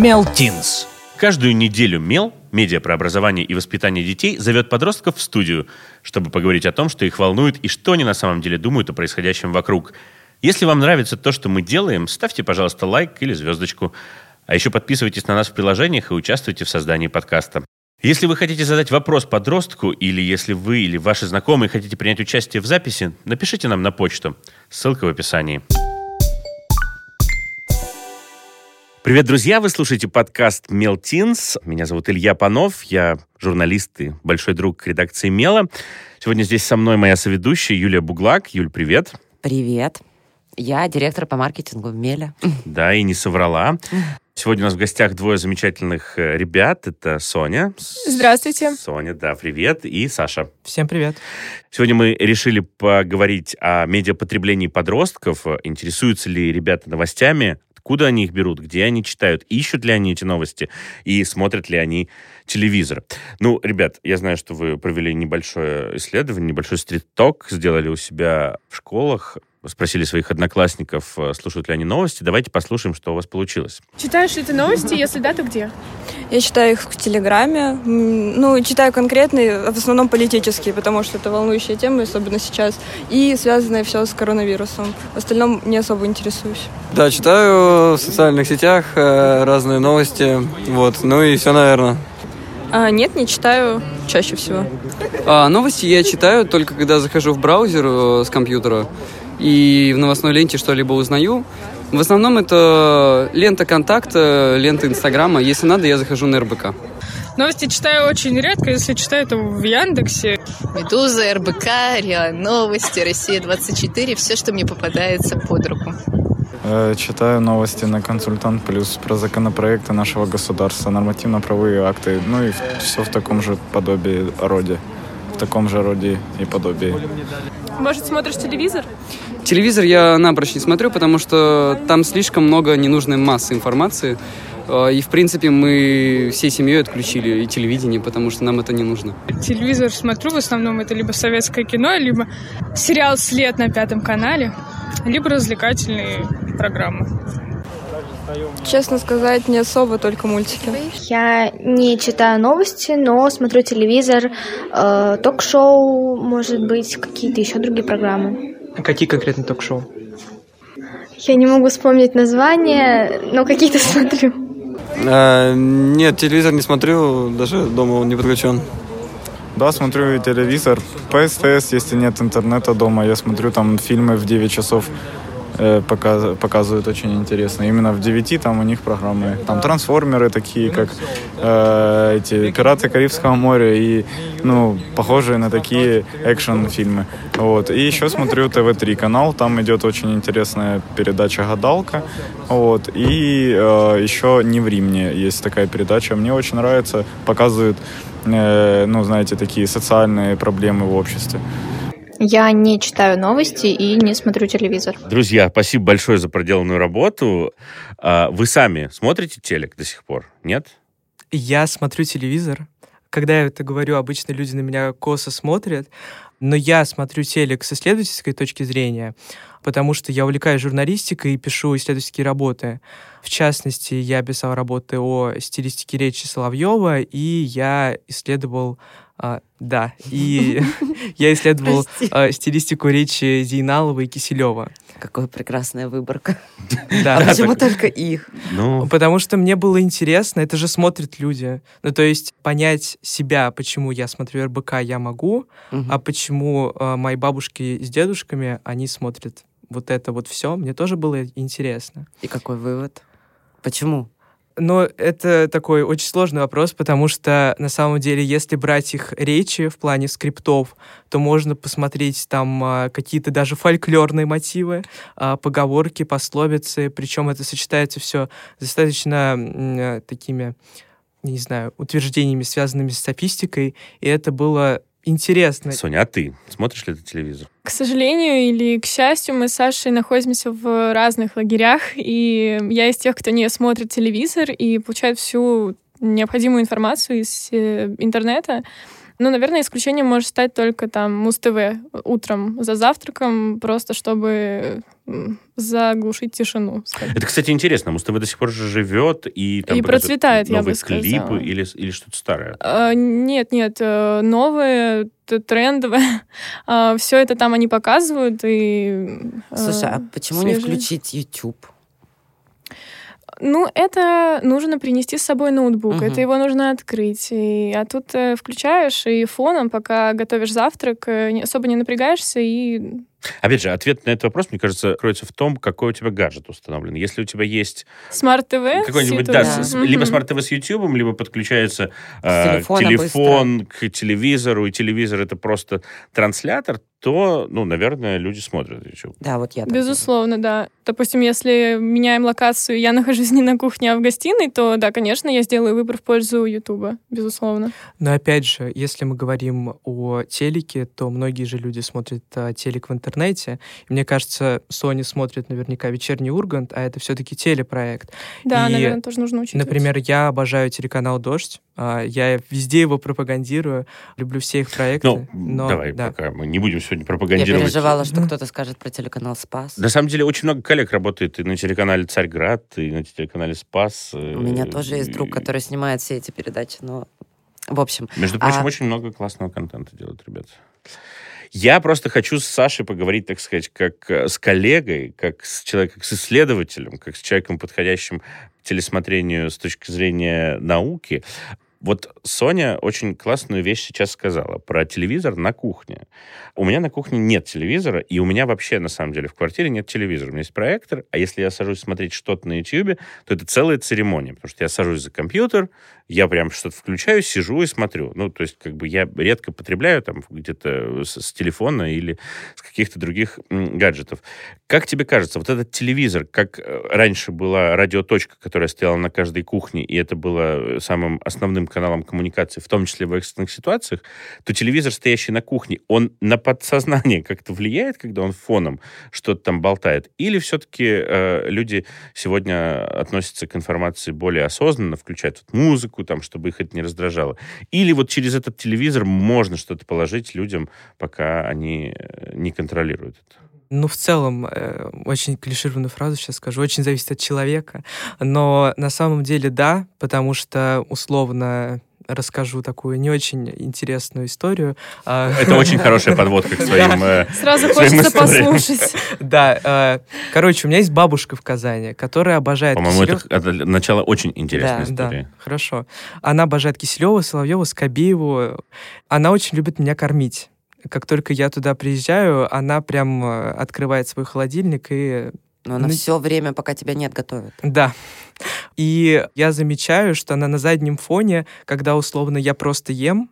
Мелтинс. Каждую неделю Мел, медиа про образование и воспитание детей, зовет подростков в студию, чтобы поговорить о том, что их волнует и что они на самом деле думают о происходящем вокруг. Если вам нравится то, что мы делаем, ставьте, пожалуйста, лайк или звездочку. А еще подписывайтесь на нас в приложениях и участвуйте в создании подкаста. Если вы хотите задать вопрос подростку, или если вы или ваши знакомые хотите принять участие в записи, напишите нам на почту. Ссылка в описании. Привет, друзья! Вы слушаете подкаст «Мелтинс». Меня зовут Илья Панов. Я журналист и большой друг редакции «Мела». Сегодня здесь со мной моя соведущая Юлия Буглак. Юль, привет. Привет. Я директор по маркетингу в Меле. Да, и не соврала. Сегодня у нас в гостях двое замечательных э, ребят. Это Соня. Здравствуйте. Соня, да, привет. И Саша. Всем привет. Сегодня мы решили поговорить о медиапотреблении подростков. Интересуются ли ребята новостями? Откуда они их берут? Где они читают? Ищут ли они эти новости? И смотрят ли они телевизор? Ну, ребят, я знаю, что вы провели небольшое исследование, небольшой стрит-ток, сделали у себя в школах спросили своих одноклассников, э, слушают ли они новости. Давайте послушаем, что у вас получилось. Читаешь ли ты новости? Если да, то где? Я читаю их в Телеграме. Ну, читаю конкретные, в основном политические, потому что это волнующая тема, особенно сейчас. И связанное все с коронавирусом. В остальном не особо интересуюсь. Да, читаю в социальных сетях э, разные новости. Вот, ну и все, наверное. А, нет, не читаю чаще всего. А, новости я читаю только когда захожу в браузер э, с компьютера и в новостной ленте что-либо узнаю. В основном это лента контакта, лента Инстаграма. Если надо, я захожу на РБК. Новости читаю очень редко, если читаю, то в Яндексе. Медуза, РБК, РИА Новости, Россия-24, все, что мне попадается под руку. Э, читаю новости на «Консультант Плюс» про законопроекты нашего государства, нормативно-правовые акты, ну и все в таком же подобии роде, в таком же роде и подобии. Может, смотришь телевизор? Телевизор я напрочь не смотрю, потому что там слишком много ненужной массы информации. Э, и, в принципе, мы всей семьей отключили и телевидение, потому что нам это не нужно. Телевизор смотрю, в основном это либо советское кино, либо сериал «След» на Пятом канале, либо развлекательные программы. Честно сказать, не особо, только мультики. Я не читаю новости, но смотрю телевизор, э, ток-шоу, может быть, какие-то еще другие программы. Какие конкретно ток-шоу? Я не могу вспомнить название, но какие-то смотрю. А, нет, телевизор не смотрю, даже дома он не подключен. Да, смотрю телевизор. По СТС, если нет интернета дома, я смотрю там фильмы в 9 часов показ, показывают очень интересно. Именно в 9 там у них программы. Там трансформеры такие, как э, эти «Пираты Карибского моря» и, ну, похожие на такие экшен-фильмы. Вот. И еще смотрю ТВ-3 канал, там идет очень интересная передача «Гадалка». Вот. И э, еще «Не в Римне» есть такая передача. Мне очень нравится, показывают, э, ну, знаете, такие социальные проблемы в обществе. Я не читаю новости и не смотрю телевизор. Друзья, спасибо большое за проделанную работу. А, вы сами смотрите телек до сих пор, нет? Я смотрю телевизор. Когда я это говорю, обычно люди на меня косо смотрят, но я смотрю телек с исследовательской точки зрения, потому что я увлекаюсь журналистикой и пишу исследовательские работы. В частности, я писал работы о стилистике речи Соловьева, и я исследовал а, да, и я исследовал а, стилистику речи Зейналова и Киселева. Какая прекрасная выборка. Да. А почему только их? Ну... Потому что мне было интересно, это же смотрят люди. Ну, то есть понять себя, почему я смотрю РБК, я могу, угу. а почему э, мои бабушки с дедушками, они смотрят вот это вот все, мне тоже было интересно. И какой вывод? Почему? Но это такой очень сложный вопрос, потому что на самом деле, если брать их речи в плане скриптов, то можно посмотреть там а, какие-то даже фольклорные мотивы, а, поговорки, пословицы, причем это сочетается все достаточно а, такими, не знаю, утверждениями, связанными с софистикой, и это было интересно. Соня, а ты смотришь ли ты телевизор? К сожалению или к счастью, мы с Сашей находимся в разных лагерях, и я из тех, кто не смотрит телевизор и получает всю необходимую информацию из э, интернета. Ну, наверное, исключением может стать только там Муз-ТВ утром за завтраком, просто чтобы заглушить тишину. скажем. Это, кстати, интересно. Муз-ТВ до сих пор же живет и там И процветает, я бы новые сказала. клипы или, или что-то старое. А, Нет, нет, э, новые, трендовые. Все это там они показывают. И, э, Слушай, а почему не свежее. включить YouTube? Ну, это нужно принести с собой ноутбук, Мгм. это его нужно открыть. И, а тут э, включаешь и фоном, пока готовишь завтрак, э, особо не напрягаешься и Опять же, ответ на этот вопрос, мне кажется, кроется в том, какой у тебя гаджет установлен. Если у тебя есть smart TV. какой-нибудь, да, YouTube. с- Мгм. либо smart TV с YouTube, либо подключается э, телефон к телевизору, и телевизор это просто транслятор, то, ну, наверное, люди смотрят YouTube. Да, вот я. Безусловно, да. Допустим, если меняем локацию, я нахожусь не на кухне, а в гостиной, то да, конечно, я сделаю выбор в пользу Ютуба, безусловно. Но опять же, если мы говорим о телеке, то многие же люди смотрят а, телек в интернете. И мне кажется, Sony смотрит наверняка «Вечерний Ургант», а это все-таки телепроект. Да, И, наверное, тоже нужно учитывать. Например, я обожаю телеканал «Дождь». А, Я везде его пропагандирую, люблю все их проекты. Ну, но, давай, да. пока мы не будем сегодня Я пропагандировать. переживала, что кто-то скажет про телеканал «Спас». На самом деле очень много коллег работает и на телеканале «Царьград», и на телеканале «Спас». У меня тоже есть друг, который снимает все эти передачи, но... В общем, Между прочим, А- очень много классного контента делают ребята. Я просто хочу с Сашей поговорить, так сказать, как э, с коллегой, как с человеком, как с исследователем, как с человеком, подходящим к телесмотрению с точки зрения науки. Вот Соня очень классную вещь сейчас сказала про телевизор на кухне. У меня на кухне нет телевизора, и у меня вообще, на самом деле, в квартире нет телевизора. У меня есть проектор, а если я сажусь смотреть что-то на YouTube, то это целая церемония, потому что я сажусь за компьютер, я прям что-то включаю, сижу и смотрю. Ну, то есть, как бы я редко потребляю там где-то с, с телефона или с каких-то других гаджетов. Как тебе кажется, вот этот телевизор, как э, раньше была радиоточка, которая стояла на каждой кухне, и это было э, самым основным каналом коммуникации, в том числе в экстренных ситуациях, то телевизор, стоящий на кухне, он на подсознание как-то влияет, когда он фоном что-то там болтает? Или все-таки э, люди сегодня относятся к информации более осознанно, включают вот музыку, там, чтобы их это не раздражало? Или вот через этот телевизор можно что-то положить людям, пока они э, не контролируют это? Ну, в целом, э, очень клишированную фразу сейчас скажу, очень зависит от человека. Но на самом деле да, потому что условно расскажу такую не очень интересную историю. А, Это очень хорошая подводка к своим... э, Сразу хочется послушать. Да, э, короче, у меня есть бабушка в Казани, которая обожает По-моему, это, начало очень интересной истории. Да, хорошо. Она обожает Киселева, Соловьева, Скобееву. Она очень любит меня кормить. Как только я туда приезжаю, она прям э, открывает свой холодильник и но она Ну, все время, пока тебя нет, готовит. Да. И я замечаю, что она на заднем фоне, когда условно я просто ем,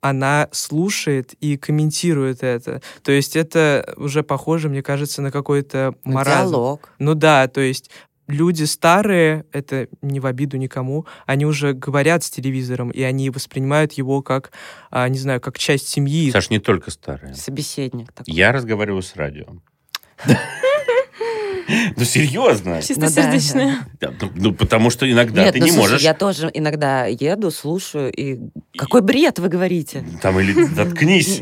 она слушает и комментирует это. То есть это уже похоже, мне кажется, на какой-то маразм. Диалог. Ну да, то есть люди старые, это не в обиду никому, они уже говорят с телевизором, и они воспринимают его как, а, не знаю, как часть семьи. Саш, не только старые. Собеседник такой. Я разговариваю с радио. Ну, серьезно. Чистосердечная. Да, ну, ну, потому что иногда ты ну, не можешь... я тоже иногда еду, слушаю, и какой бред вы говорите? Там или заткнись.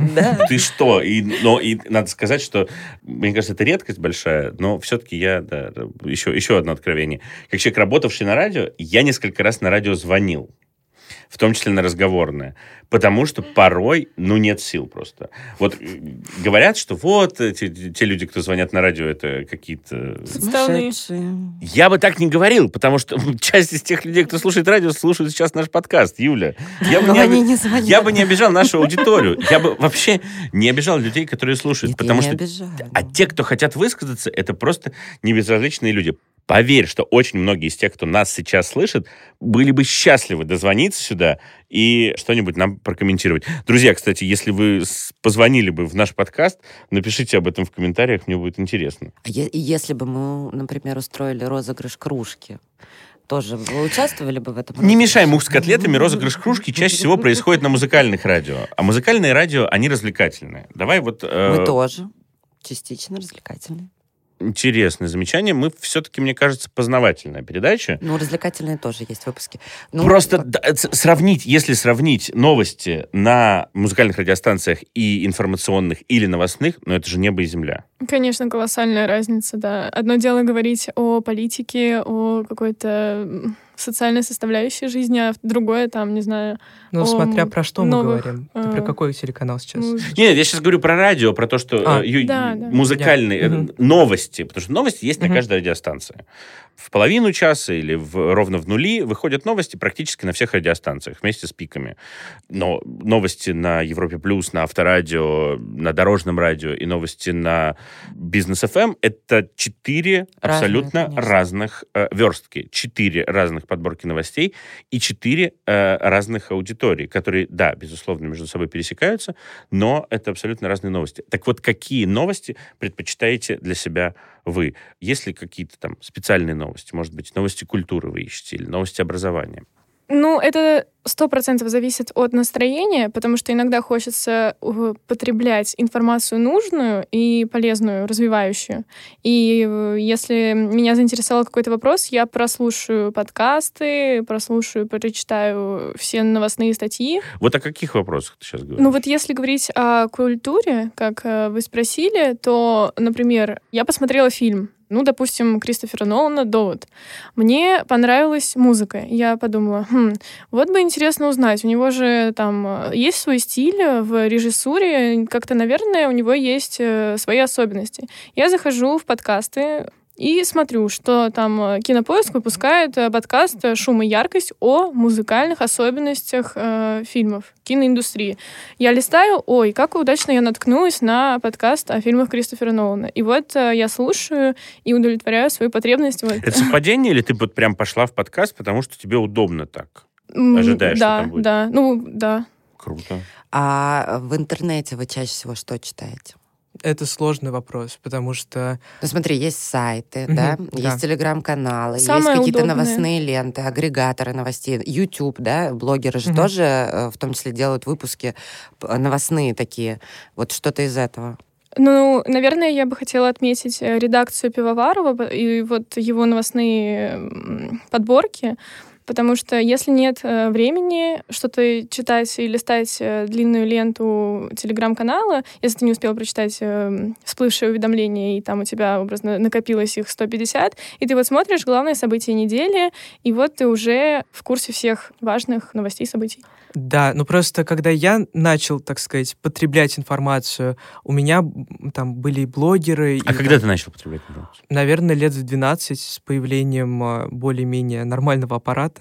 Ты что? И, но и надо сказать, что, мне кажется, это редкость большая, но все-таки я, еще одно откровение. Как человек, работавший на радио, я несколько раз на радио звонил. В том числе на разговорное. Потому что порой, ну, нет сил просто. Вот э, говорят, что вот э, те, те люди, кто звонят на радио, это какие-то... Сумасшедшие. Я бы так не говорил, потому что часть из тех людей, кто слушает радио, слушают сейчас наш подкаст, Юля. Я бы, Но не, они не звонят. я бы не обижал нашу аудиторию. Я бы вообще не обижал людей, которые слушают. Нет, потому что обижаю. а те, кто хотят высказаться, это просто небезразличные люди. Поверь, что очень многие из тех, кто нас сейчас слышит, были бы счастливы дозвониться сюда и что-нибудь нам прокомментировать. Друзья, кстати, если вы позвонили бы в наш подкаст, напишите об этом в комментариях, мне будет интересно. А если бы мы, например, устроили розыгрыш кружки, тоже вы участвовали бы в этом? Не мешай мух с котлетами, розыгрыш кружки чаще всего происходит на музыкальных радио. А музыкальные радио, они развлекательные. Давай вот... э, Мы тоже. Частично развлекательные. Интересное замечание. Мы все-таки, мне кажется, познавательная передача. Ну, развлекательные тоже есть выпуски. Ну, Просто как- сравнить, если сравнить новости на музыкальных радиостанциях и информационных или новостных, ну это же небо и земля. Конечно, колоссальная разница, да. Одно дело говорить о политике, о какой-то социальной составляющей жизни, а другое там, не знаю, Ну, о смотря про что мы новых, говорим. Ты про э, какой телеканал сейчас? муз- Нет, я сейчас говорю про радио, про то, что А. э, ю- Да, да. музыкальные э, Мгм. новости, потому что новости есть на каждой радиостанции. В половину часа или в, ровно в нули выходят новости практически на всех радиостанциях вместе с пиками. Но новости на Европе Плюс, на Авторадио, на Дорожном радио и новости на Бизнес ФМ это четыре абсолютно конечно. разных э, верстки, четыре разных подборки новостей и четыре э, разных аудитории, которые, да, безусловно, между собой пересекаются, но это абсолютно разные новости. Так вот, какие новости предпочитаете для себя вы? Есть ли какие-то там специальные новости? Может быть, новости культуры вы ищете или новости образования? Ну, это сто процентов зависит от настроения, потому что иногда хочется э, потреблять информацию нужную и полезную, развивающую. И э, если меня заинтересовал какой-то вопрос, я прослушаю подкасты, прослушаю, прочитаю все новостные статьи. Вот о каких вопросах ты сейчас говоришь? Ну вот если говорить о культуре, как э, вы спросили, то, например, я посмотрела фильм, ну, допустим, Кристофера Нолана «Довод». Мне понравилась музыка. Я подумала, хм, вот бы интересно узнать, у него же там э, есть свой стиль в режиссуре, как-то, наверное, у него есть э, свои особенности. Я захожу в подкасты, и смотрю, что там э, Кинопоиск выпускает э, подкаст э, «Шум и яркость» о музыкальных особенностях э, фильмов, киноиндустрии. Я листаю, ой, как удачно я наткнулась на подкаст о фильмах Кристофера Нолана. И вот э, я слушаю и удовлетворяю свою потребность. Вот. Это совпадение или ты вот прям пошла в подкаст, потому что тебе удобно так? Ожидаешь, что да, там будет? Да, ну, да. Круто. А в интернете вы чаще всего что читаете? Это сложный вопрос, потому что... Ну, смотри, есть сайты, Мгм, да, да. есть телеграм-каналы, Самое есть какие-то удобное. новостные ленты, агрегаторы новостей, YouTube, да, блогеры же Мгм. тоже э, в том числе делают выпуски новостные такие. Вот что-то из этого. Ну, наверное, я бы хотела отметить э, редакцию Пивоварова и вот его новостные подборки, потому что если нет э, времени что-то читать и листать э, длинную ленту телеграм-канала, если ты не успел прочитать э, всплывшие уведомления, и там у тебя образно накопилось их 150, и ты вот смотришь главные события недели, и вот ты уже в курсе всех важных новостей событий. Да, ну просто когда я начал, так сказать, потреблять информацию, у меня там были и блогеры. и А когда там, ты начал потреблять информацию? Наверное, лет в 12 с появлением а, более-менее нормального аппарата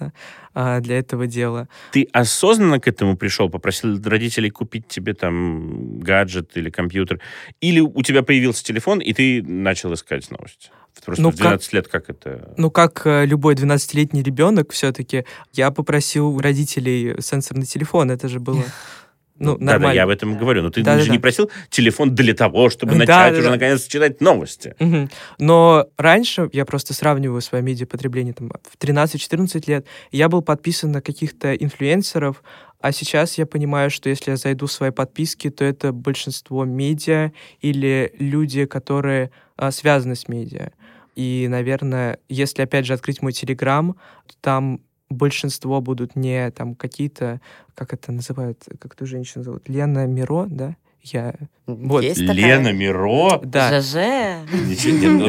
а, для этого дела. Ты осознанно к этому пришел, попросил родителей купить тебе там гаджет или компьютер? Или у тебя появился телефон, и ты начал искать новости? Просто Ну, в 12 лет как это? Ну, как э, любой 12-летний ребенок, все-таки я попросил у родителей сенсорный телефон. Это же было ну, Да-да, нормально. я об этом и говорю. Но ты Да-да-да. же не просил телефон для того, чтобы Да, начать да, уже да. наконец читать новости. Мгм. Но раньше, я просто сравниваю свое медиапотребление там, в 13-14 лет, я был подписан на каких-то инфлюенсеров, а сейчас я понимаю, что если я зайду в свои подписки, то это большинство медиа или люди, которые а, связаны с медиа. И, наверное, если опять же открыть мой телеграм, то там большинство будут не там какие-то, как это называют, как эту женщину зовут, Лена Миро, да? Я... Вот. Есть такая? Лена Миро. Да. ЖЖ. Ничего не- ну,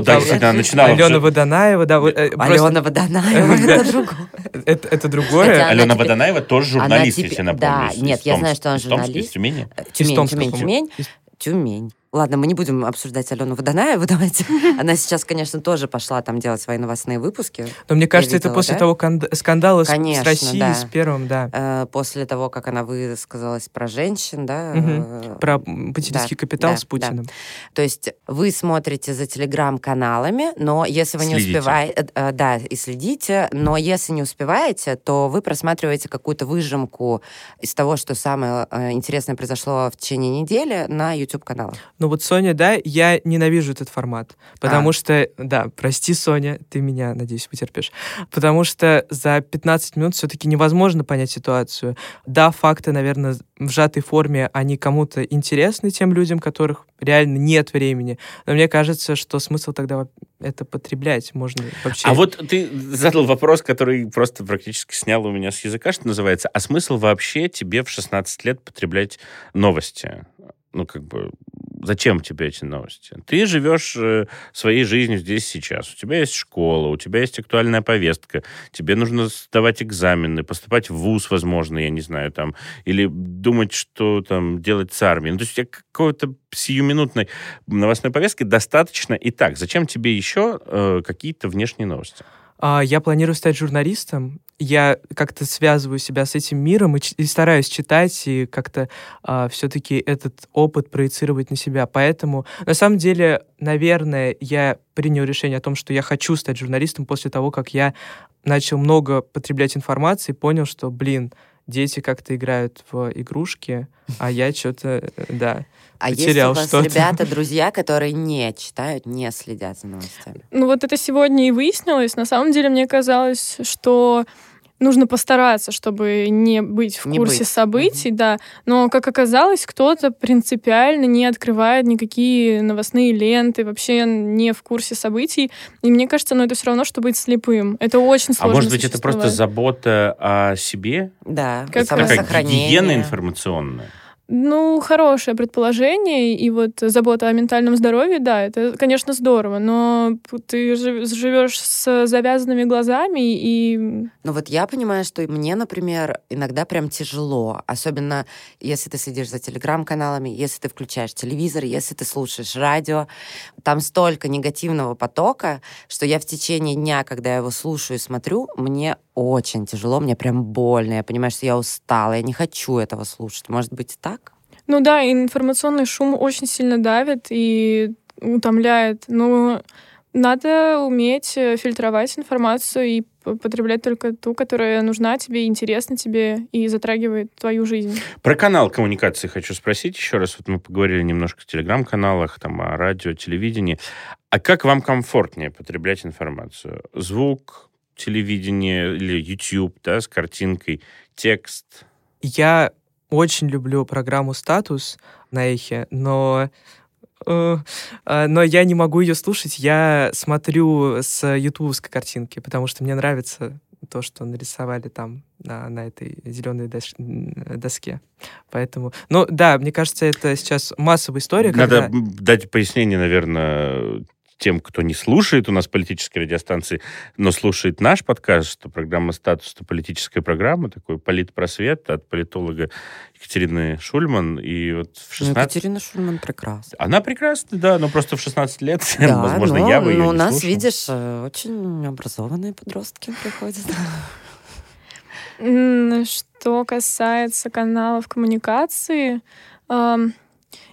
начинала Алена уже- Водонаева, да. э, Алена Водонаева, Да. это другое. Это, это другое. Алена Водонаева тоже журналист, если напомню. да, нет, я знаю, что она Томска, журналист. из Тюмени. Тюмень, Тюмень. Тюмень. Ладно, мы не будем обсуждать Алену Водонаеву, давайте. Она сейчас, конечно, тоже пошла там делать свои новостные выпуски. Но мне кажется, это видела, после да? того канд- скандала с- Конечно, с Россией, да. с первым, да. Э, После того, как она высказалась про женщин, да. Э, Про м, потребительский да, капитал да, с Путиным. То есть вы смотрите за телеграм-каналами, но если вы не Следите. успеваете, да, и следите, но если не успеваете, то вы просматриваете какую-то выжимку из того, что самое э, интересное произошло в течение недели на YouTube-каналах. Ну вот, Соня, да, я ненавижу этот формат, потому А. что, да, прости, Соня, ты меня, надеюсь, потерпишь, потому что за 15 минут все-таки невозможно понять ситуацию. Да, факты, наверное, в сжатой форме, они кому-то интересны тем людям, которых реально нет времени, но мне кажется, что смысл тогда это потреблять можно вообще. А вот ты задал вопрос, который просто практически снял у меня с языка, что называется. А смысл вообще тебе в 16 лет потреблять новости? Ну, как бы, зачем тебе эти новости? Ты живешь э, своей жизнью здесь сейчас. У тебя есть школа, у тебя есть актуальная повестка. Тебе нужно сдавать экзамены, поступать в ВУЗ, возможно, я не знаю, там, или думать, что там делать с армией. Ну, то есть какой-то сиюминутной новостной повестки достаточно и так. Зачем тебе еще э, какие-то внешние новости? А, Я планирую стать журналистом. Я как-то связываю себя с этим миром и, и стараюсь читать и как-то все-таки этот опыт проецировать на себя. Поэтому, на самом деле, наверное, я принял решение о том, что я хочу стать журналистом после того, как я начал много потреблять информации и понял, что, блин, дети как-то играют в игрушки, а я что-то, да. А есть Потерял у вас ребята, друзья, которые не читают, не следят за новостями? Ну вот это сегодня и выяснилось. На самом деле мне казалось, что нужно постараться, чтобы не быть в Не курсе быть. событий, да. Но, как оказалось, кто-то принципиально не открывает никакие новостные ленты, вообще не в курсе событий. И мне кажется, ну это все равно, что быть слепым. Это очень А сложно может быть, это просто забота о себе? Да, Как Такая самосохранение. гигиена информационная. Ну, хорошее предположение, и вот забота о ментальном здоровье, да, это, конечно, здорово, но ты жи- живешь с завязанными глазами, и Ну вот я понимаю, что мне, например, иногда прям тяжело, особенно если ты следишь за телеграм-каналами, если ты включаешь телевизор, если ты слушаешь радио. Там столько негативного потока, что я в течение дня, когда я его слушаю и смотрю, мне очень тяжело, мне прям больно. Я понимаю, что я устала, я не хочу этого слушать. Может быть, так? Ну да, информационный шум очень сильно давит и утомляет. Но надо уметь э, фильтровать информацию и потреблять только ту, которая нужна тебе, интересна тебе и затрагивает твою жизнь. Про канал коммуникации хочу спросить еще раз. Вот мы поговорили немножко о телеграм-каналах, там, о радио, телевидении. А как вам комфортнее потреблять информацию? Звук, телевидение или YouTube, да, с картинкой, текст? Я очень люблю программу «Статус» на Эхе, но... э, э, Но я не могу ее слушать. Я смотрю с ютубовской картинки, потому что мне нравится то, что нарисовали там на, на этой зеленой м, доске. Поэтому, ну да, мне кажется, это сейчас массовая история. Надо когда- дать пояснение, наверное, тем, кто не слушает у нас политической радиостанции, но слушает наш подкаст, что программа «Статус» — это политическая программа, такой политпросвет от политолога Екатерины Шульман. И вот в Ну, 16... Екатерина Шульман прекрасна. Она прекрасна, да, но просто в 16 лет, Да, возможно, но, я бы ее но у не нас, слушал. видишь, э, очень образованные подростки приходят. Что касается каналов коммуникации,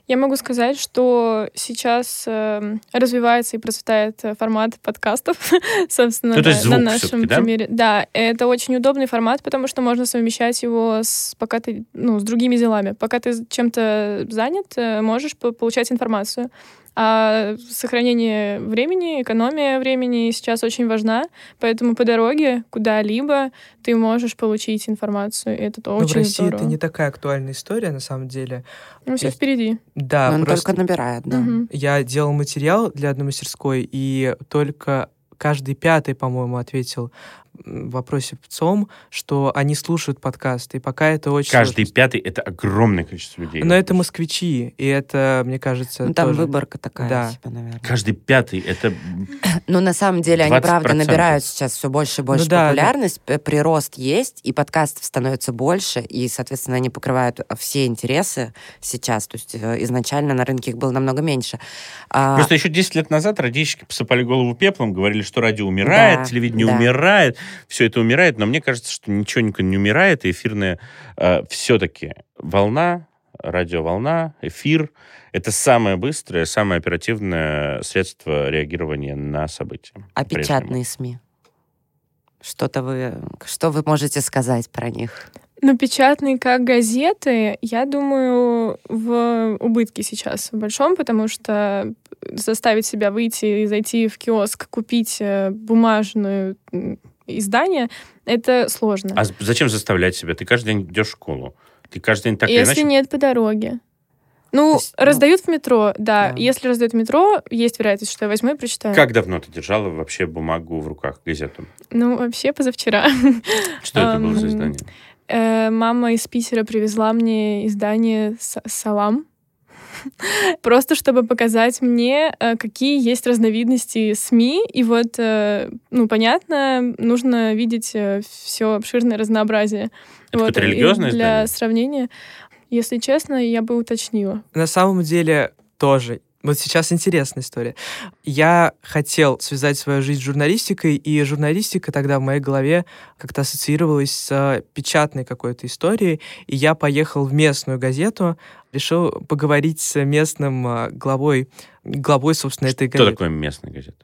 я могу сказать, что сейчас эм, развивается и процветает э, формат подкастов, собственно, Ну, то на, нашем да? примере. Да, это очень удобный формат, потому что можно совмещать его с, пока ты, ну, с другими делами. Пока ты чем-то занят, э, можешь по- получать информацию. А сохранение времени, экономия времени сейчас очень важна, поэтому по дороге куда-либо ты можешь получить информацию. и Это то Ну, в очень России здорово. это не такая актуальная история, на самом деле. Ну, все есть- впереди. Да, Но он просто только набирает, да. Мгм. я делал материал для одной мастерской, и только каждый пятый, по-моему, ответил в вопросе в ЦОМ, что они слушают подкасты, и пока это очень Каждый сложно. пятый — это огромное количество людей. Но это москвичи, и это, мне кажется, Ну, там тоже- выборка такая Да. себе, наверное. Каждый пятый — это... Ну, на самом деле, они, 20%. правда, набирают сейчас все больше и больше Ну да, популярность, п- прирост есть, и подкастов становится больше, и, соответственно, они покрывают э, все интересы сейчас. То есть э, изначально на рынке их было намного меньше. А, Просто еще 10 лет назад радищики посыпали голову пеплом, говорили, что радио умирает, Да, телевидение да. умирает, все это умирает, но мне кажется, что ничего никогда не умирает, и эфирная все-таки волна, радиоволна, эфир — это самое быстрое, самое оперативное средство реагирования на события. а печатные СМИ? Что-то вы, что вы можете сказать про них? Но печатные как газеты, я думаю, в убытке сейчас в большом, потому что заставить себя выйти и зайти в киоск, купить э, издание, это сложно. А зачем заставлять себя? Ты каждый день идешь в школу. Ты каждый день так Если иначе... нет по дороге. Ну, есть, ну, раздают в метро, да. да. Если раздают в метро, есть вероятность, что я возьму и прочитаю. Как давно ты держала вообще бумагу в руках, газету? Ну, вообще позавчера. Что это было за издание? Э, Мама из Питера привезла мне издание «С- «Салам». просто чтобы показать мне, э, какие есть разновидности СМИ. И вот, э, ну, понятно, нужно видеть все обширное разнообразие. Это вот. религиозное Для издание? сравнения, если честно, я бы уточнила. На самом деле тоже. Вот сейчас интересная история. Я хотел связать свою жизнь с журналистикой, и журналистика тогда в моей голове как-то ассоциировалась с печатной какой-то историей, и я поехал в местную газету, решил поговорить с местным а, главой, главой, собственно, этой Что газеты. такое местная газета?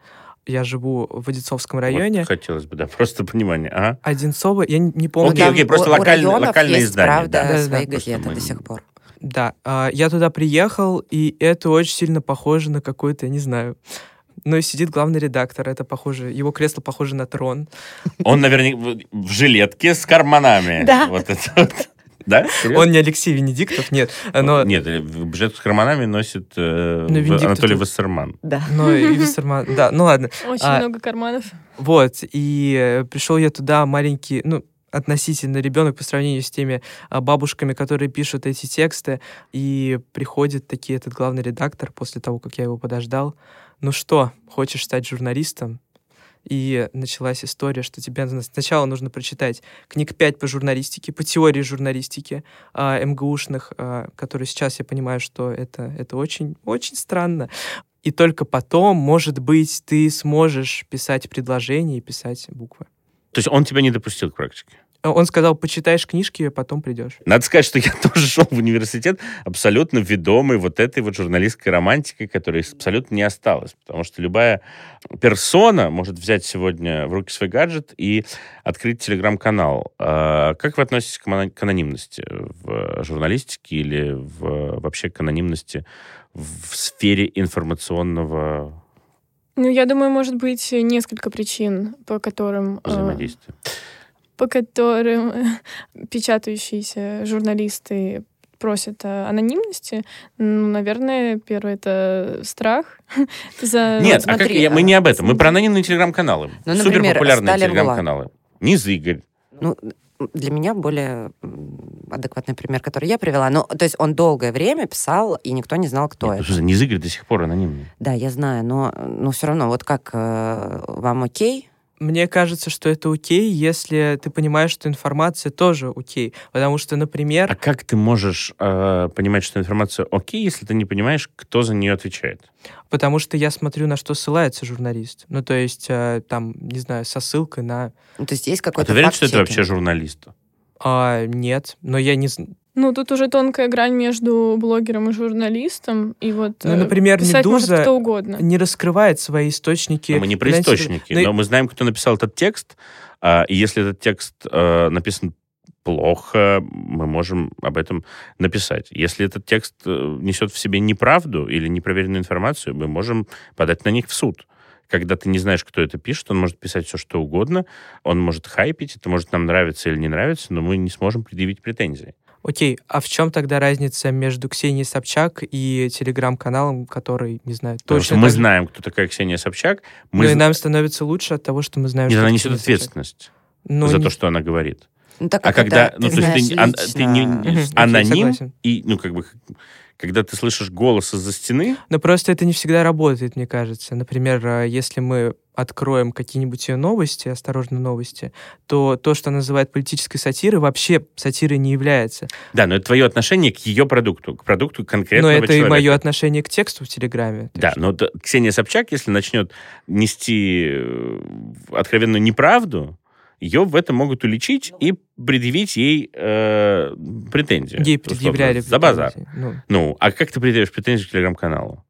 Я живу в Одинцовском Вот районе. хотелось бы, да, просто понимание. Ага. Одинцово, я не не помню. Окей, там окей, просто у- у локальное- издание, правда, да. Да, свои да, просто газеты мы- до сих пор. Да, а, я туда приехал, и это очень сильно похоже на какой-то, не знаю, ну и сидит главный редактор, это похоже, его кресло похоже на трон. Он, наверное, в жилетке с карманами. Да. Вот это вот. Да? Серьезно? Он не Алексей Венедиктов, нет, но, Нет, э, в жилетку с карманами носит э, Ну, в- Венедиктов Анатолий Вассерман. Да. но и Виссерман, да, ну ладно. Очень А, много карманов. Вот, и э, пришел я туда маленький, ну, относительно ребенок по сравнению с теми а, бабушками, которые пишут эти тексты, и приходит таки этот главный редактор после того, как я его подождал. Ну что, хочешь стать журналистом? И началась история, что тебе сначала нужно прочитать книг 5 по журналистике, по теории журналистики а, МГУшных, а, которые сейчас я понимаю, что это, это очень, очень странно. И только потом, может быть, ты сможешь писать предложения и писать буквы. То есть он тебя не допустил к практике? Он сказал, почитаешь книжки, а потом придешь. Надо сказать, что я тоже шел в университет абсолютно ведомый вот этой вот журналистской романтикой, которой абсолютно не осталось. Потому что любая персона может взять сегодня в руки свой гаджет и открыть телеграм-канал. А Как вы относитесь к ано- к анонимности в журналистике или в, вообще к анонимности в сфере информационного Ну, я думаю, может быть несколько причин, по которым... э, взаимодействия? По которым печатающиеся журналисты просят э, анонимности. Ну, наверное, первое это страх за Нет, а смотри, как я- мы а, не об этом. Мы про анонимные телеграм-каналы. Ну, например, Суперпопулярные Сталин телеграм-каналы. Низ Игорь. Ну, для меня более адекватный пример, который я привела. Ну, то есть он долгое время писал, и никто не знал, кто Нет, это. слушай, до сих пор анонимный. Да, я знаю, но, но все равно, вот как э, вам окей? Мне кажется, что это окей, если ты понимаешь, что информация тоже окей. Потому что, А например, как ты можешь э, понимать, что информация окей, если ты не понимаешь, кто за нее отвечает? потому что я смотрю, на что ссылается журналист. Ну, то есть, э, там, не знаю, со ссылкой на... Ну, то есть есть А какой-то ты уверен, что это вообще журналист? А, нет, но я не... Ну, тут уже тонкая грань между блогером и журналистом. И вот Ну, э, например, писать может «Медуза» кто угодно. не раскрывает свои источники. Но мы не про Знаете, источники, ну, но мы знаем, кто написал этот текст. а, и если этот текст э, написан плохо, мы можем об этом написать. Если этот текст э, несет в себе неправду или непроверенную информацию, мы можем подать на них в суд. Когда ты не знаешь, кто это пишет, он может писать все, что угодно, он может хайпить, это может нам нравиться или не нравиться, но мы не сможем предъявить претензии. Окей, а в чем тогда разница между Ксенией Собчак и телеграм-каналом, который, не знаю, Потому точно что мы так знаем, кто такая Ксения Собчак. Мы Ну и нам становится лучше от того, что мы знаем, Нет, что она несет ответственность Ну, за не- то, что она говорит. Ну, так А когда, это ну, то есть ты, ан- ты не, лично. Аноним, и, ну, как бы, когда ты слышишь голос из-за стены, Но просто это не всегда работает, мне кажется. Например, э, если мы откроем какие-нибудь ее новости, осторожно, новости, то то, что она называет политической сатирой, вообще сатирой не является. да, но это твое отношение к ее продукту, к продукту конкретного Но это человека. и мое отношение к тексту в Телеграме. Да, что- но Ксения Собчак, если начнет нести э, откровенную неправду, ее в этом могут уличить и предъявить ей э, претензию. Ей условно, предъявляли За базар. Ну, Ну, а как ты предъявишь претензию к телеграм-каналу?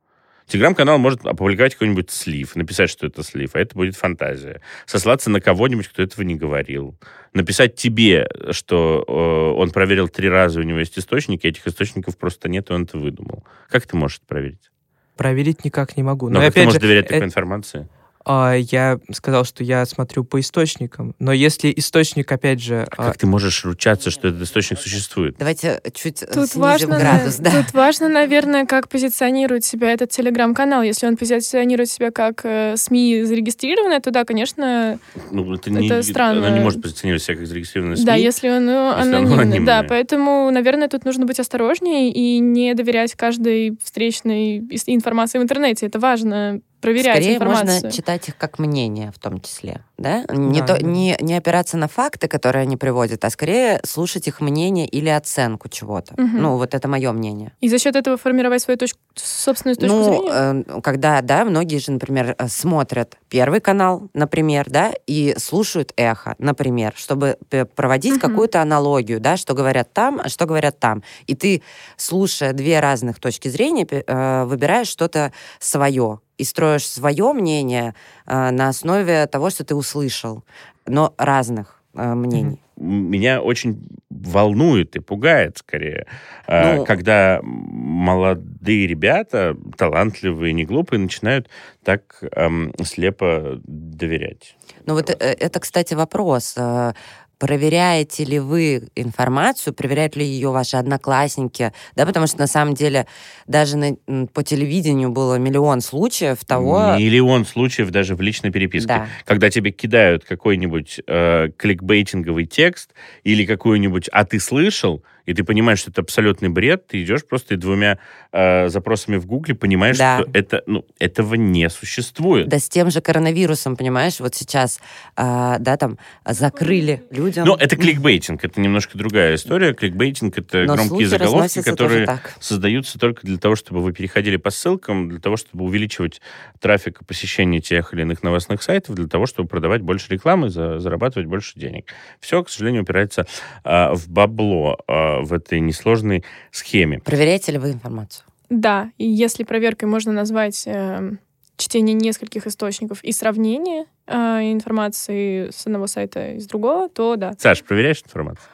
Телеграм-канал может опубликовать какой-нибудь слив, написать, что это слив, а это будет фантазия. Сослаться на кого-нибудь, кто этого не говорил. Написать тебе, что э, он проверил три раза, у него есть источники, этих источников просто нет, и он это выдумал. Как ты можешь это проверить? проверить никак не могу. Но, Но, как ты опять можешь же, доверять э- такой информации? А, Я сказал, что я смотрю по источникам. Но если источник, опять же... а, Как ты можешь ручаться, что этот источник существует? Давайте чуть Тут снизим важно, градус. на- Да. тут важно, наверное, как позиционирует себя этот телеграм-канал. Если он позиционирует себя как э, СМИ зарегистрированное, то да, конечно, Ну, это, не, Это странно. Она не может позиционировать себя как зарегистрированная СМИ. да, если он ну, если анонимный. анонимное. Да, поэтому, наверное, тут нужно быть осторожнее и не доверять каждой встречной информации в интернете. Это важно проверять Скорее информацию. можно читать их как мнение в том числе, да? Не, Да, то, да. не, не опираться на факты, которые они приводят, а скорее слушать их мнение или оценку чего-то. Мгм. Ну, вот это мое мнение. И за счет этого формировать свою точку, собственную точку ну, зрения. э, когда, да, многие же, например, э, смотрят Первый канал, например, да, и слушают эхо, например, чтобы проводить Мгм. какую-то аналогию, да, что говорят там, а что говорят там. И ты, слушая две разных точки зрения, э, выбираешь что-то свое и строишь свое мнение э, на основе того, что ты услышал, но разных э, мнений. Меня очень волнует и пугает, скорее, э, Ну- когда молодые ребята, талантливые, не глупые, начинают так эм, слепо доверять. Ну вот э, это, кстати, вопрос. Проверяете ли вы информацию, проверяют ли ее ваши одноклассники, да, потому что на самом деле даже на- по телевидению было миллион случаев того, Миллион случаев даже в личной переписке. Да. Когда тебе кидают какой-нибудь э, кликбейтинговый текст или какой-нибудь «а ты слышал?», и ты понимаешь, что это абсолютный бред, ты идешь просто и двумя э, запросами в Гугле понимаешь, Да. что это, ну, этого не существует. да с тем же коронавирусом, понимаешь, вот сейчас, а, да, там закрыли людям. Но это кликбейтинг, это немножко другая история. Кликбейтинг — это Но громкие заголовки, которые так. создаются только для того, чтобы вы переходили по ссылкам, для того, чтобы увеличивать трафик и посещение тех или иных новостных сайтов, для того, чтобы продавать больше рекламы, за- зарабатывать больше денег. Все, к сожалению, упирается а, в бабло а, в этой несложной схеме. Проверяете ли вы информацию? Да, и если проверкой можно назвать э, чтение нескольких источников и сравнение э, информации с одного сайта и с другого, то да. Саш, проверяешь информацию?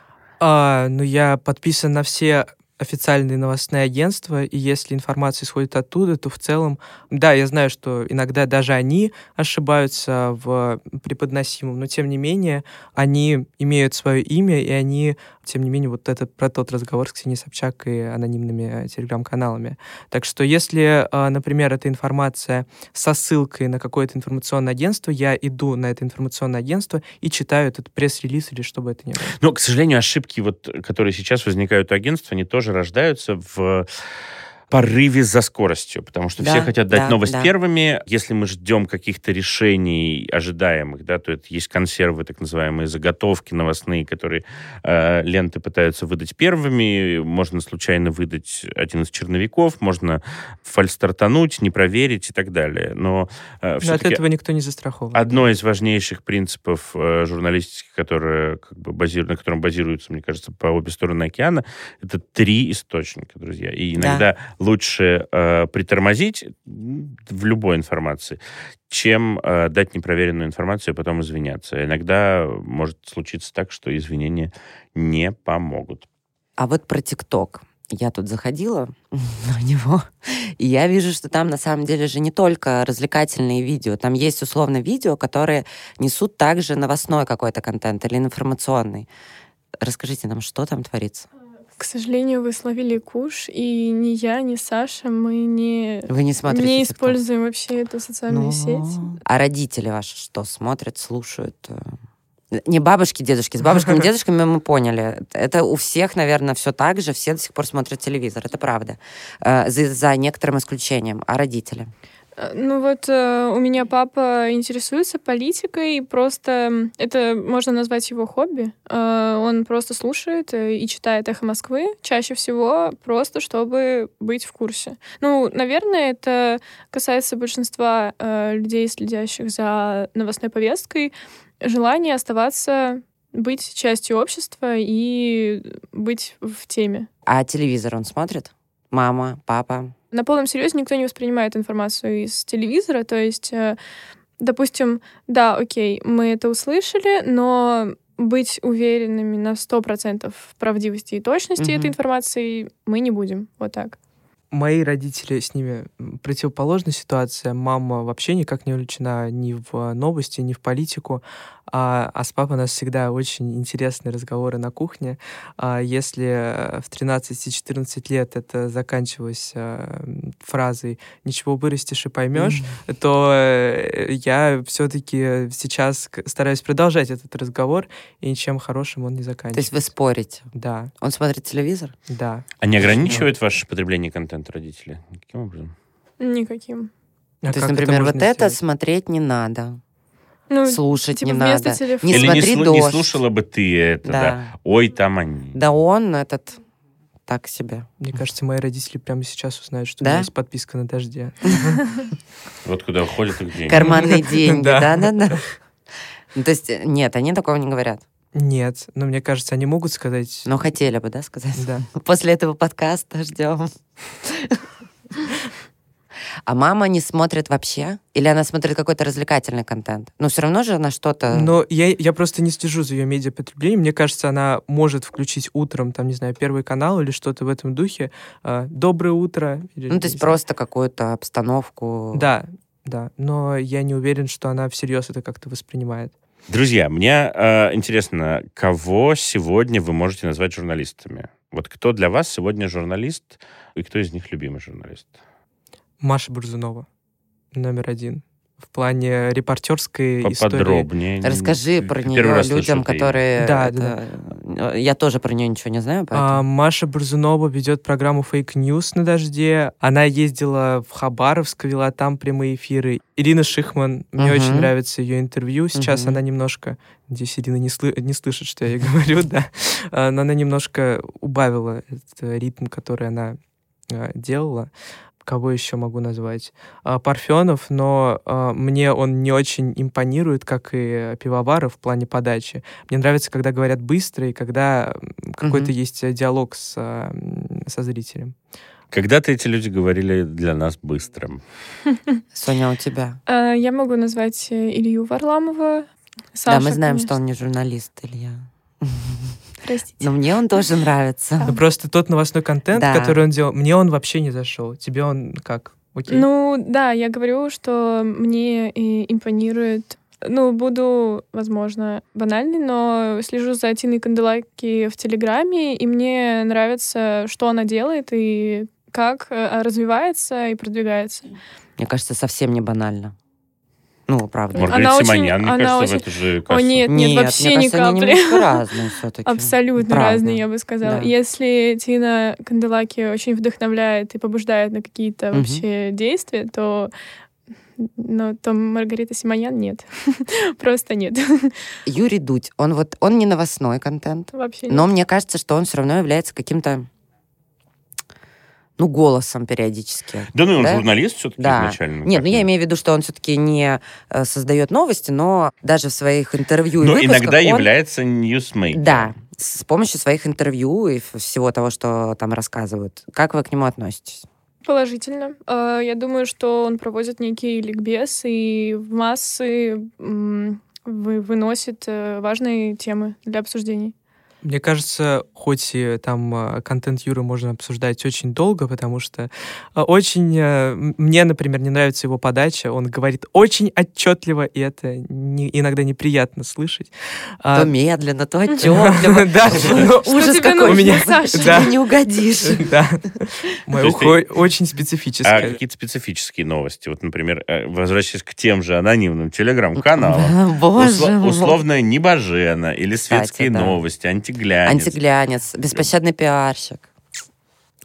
А, ну, я подписан на все официальные новостные агентства, и если информация исходит оттуда, то в целом, да, я знаю, что иногда даже они ошибаются в преподносимом, но тем не менее они имеют свое имя, и они, тем не менее, вот этот про тот разговор с Ксенией Собчак и анонимными э, телеграм-каналами. Так что если, э, например, эта информация со ссылкой на какое-то информационное агентство, я иду на это информационное агентство и читаю этот пресс-релиз или что бы это ни было. Но, к сожалению, ошибки, вот, которые сейчас возникают у агентства, они тоже рождаются в порыве за скоростью, потому что Да, все хотят дать да, новость да. первыми. Если мы ждем каких-то решений ожидаемых, да, то это есть консервы, так называемые заготовки новостные, которые э, ленты пытаются выдать первыми. Можно случайно выдать один из черновиков, можно фальстартануть, не проверить и так далее. Но, э, Но от этого никто не застрахован. Одно из важнейших принципов э, журналистики, которое, как бы, базиру- на котором базируется, мне кажется, по обе стороны океана, это три источника, друзья. И иногда лучше э, притормозить в любой информации, чем э, дать непроверенную информацию и потом извиняться. Иногда может случиться так, что извинения не помогут. А вот про ТикТок. Я тут заходила на него, и я вижу, что там на самом деле же не только развлекательные видео, там есть условно видео, которые несут также новостной какой-то контент или информационный. Расскажите нам, что там творится? К сожалению, вы словили куш, и ни я, ни Саша, мы не, Вы не смотрите не TikTok? используем вообще эту социальную Ну, сеть. А родители ваши что, смотрят, слушают? э? Не бабушки, дедушки. С бабушками, дедушками мы поняли. Это у всех, наверное, все так же. Все до сих пор смотрят телевизор. Это правда. Э, За, за некоторым исключением. А родители? Э, Ну вот э, у меня папа интересуется политикой, просто это можно назвать его хобби. Э, Он просто слушает э, и читает «Эхо Москвы» чаще всего просто, чтобы быть в курсе. Ну, наверное, это касается большинства э, людей, следящих за новостной повесткой, желание оставаться, быть частью общества и быть в теме. А телевизор он смотрит? Мама, папа? На полном серьезе никто не воспринимает информацию из телевизора. То есть, э, допустим, да, окей, мы это услышали, но быть уверенными на 100% в правдивости и точности Мгм. этой информации мы не будем. Вот так. Мои родители с ними противоположная ситуация. Мама вообще никак не увлечена ни в новости, ни в политику. А, а с папой у нас всегда очень интересные разговоры на кухне. А если э, в 13-14 лет это заканчивалось э, м, фразой «ничего вырастешь и поймешь», то э, я все-таки сейчас стараюсь продолжать этот разговор, и ничем хорошим он не То есть заканчивается. вы спорите. Да, Он смотрит телевизор? да. А не ограничивают ваше потребление контента родители? Каким образом? Никаким. А То есть, например, вот это сделать? смотреть не надо. Ну, Слушать типа не надо. телефона. Не Или смотри не, слу- не «Дождь». слушала бы ты это, да. Да. Ой, там они. Да он этот так себе. Мне кажется, мои родители прямо сейчас узнают, что у Да? меня есть подписка на дожде. Вот куда уходят их деньги. Карманные деньги, Да. да-да-да. Ну, То есть, нет, они такого не говорят. Нет, но мне кажется, они могут сказать... Но хотели бы, да, сказать? Да. После этого подкаста ждем. А мама не смотрит вообще? Или она смотрит какой-то развлекательный контент? Ну, все равно же она что-то... Но я, я просто не слежу за ее медиапотреблением. Мне кажется, она может включить утром, там, не знаю, Первый канал или что-то в этом духе. а, Доброе утро. или, Ну, то есть просто какую-то обстановку. Да, да. Но я не уверен, что она всерьез это как-то воспринимает. Друзья, мне э, интересно, кого сегодня вы можете назвать журналистами? Вот кто для вас сегодня журналист, и кто из них любимый журналист? Маша Бурзунова, номер один. В плане репортерской истории. Поподробнее. Расскажи про Первый нее людям, которые... Да, это- Я тоже про нее ничего не знаю, А, поэтому... Маша Бурзунова ведет программу Fake News на дожде. Она ездила в Хабаровск, вела там прямые эфиры. Ирина Шихман, мне Мгм. очень нравится ее интервью. Сейчас Мгм. она немножко, надеюсь, Ирина не, слы- не слышит, что я ей говорю, да. А, Но она немножко убавила этот э, ритм, который она а, делала. Кого еще могу назвать? А, Парфенов, но а, мне он не очень импонирует, как и Пивоваров в плане подачи. Мне нравится, когда говорят быстро и когда какой-то Мгм. есть э, диалог с, а, со зрителем. Когда-то эти люди говорили для нас быстрым. Соня, у тебя? А, Я могу назвать э, Илью Варламова. да, мы знаем, конечно. что он не журналист, Илья. Простите. Но мне он тоже нравится. Ну, просто тот новостной контент, Да. который он делал, мне он вообще не зашел. Тебе он как? Окей? Ну, да, я говорю, что мне и импонирует ну, буду, возможно, банальной, но слежу за Тиной Канделаки в Телеграме, и мне нравится, что она делает и как э, развивается и продвигается. Мне кажется, совсем не банально. Ну, правда. Маргарита Она очень- Симоньян, мне она кажется, очень- в эту же О, кассу. нет, нет, вообще мне ни кажется, они капли. немножко разные все-таки. Абсолютно Правда. разные, я бы сказала. Да. Если Тина Канделаки очень вдохновляет и побуждает на какие-то Мгм. вообще действия, то но то Маргарита Симонян нет. Просто нет. Юрий Дудь, он вот, он не новостной контент, Вообще но нет. мне кажется, что он все равно является каким-то, ну, голосом периодически. Да ну, он Да? журналист все-таки Да. изначально. Нет, ну я имею в виду, что он все-таки не э, создает новости, но даже в своих интервью и Но иногда он- является ньюсмейкером. Да, с помощью своих интервью и всего того, что там рассказывают. Как вы к нему относитесь? Положительно. Э, Я думаю, что он проводит некий ликбез и в массы выносит э, важные темы для обсуждений. Мне кажется, хоть и там а, контент Юры можно обсуждать очень долго, потому что а, очень... а, Мне, например, не нравится его подача. Он говорит очень отчетливо, и это не- иногда неприятно слышать. А, То медленно, то отчетливо. Да, Что Ужас какой. У меня- Саша? не угодишь. Да. Мое ухо очень А специфическое. какие-то специфические новости? Вот, например, э, возвращаясь к тем же анонимным телеграм-каналам. Боже мой. условно Небожена или светские новости, антиглянец. Антиглянец, беспощадный пиарщик.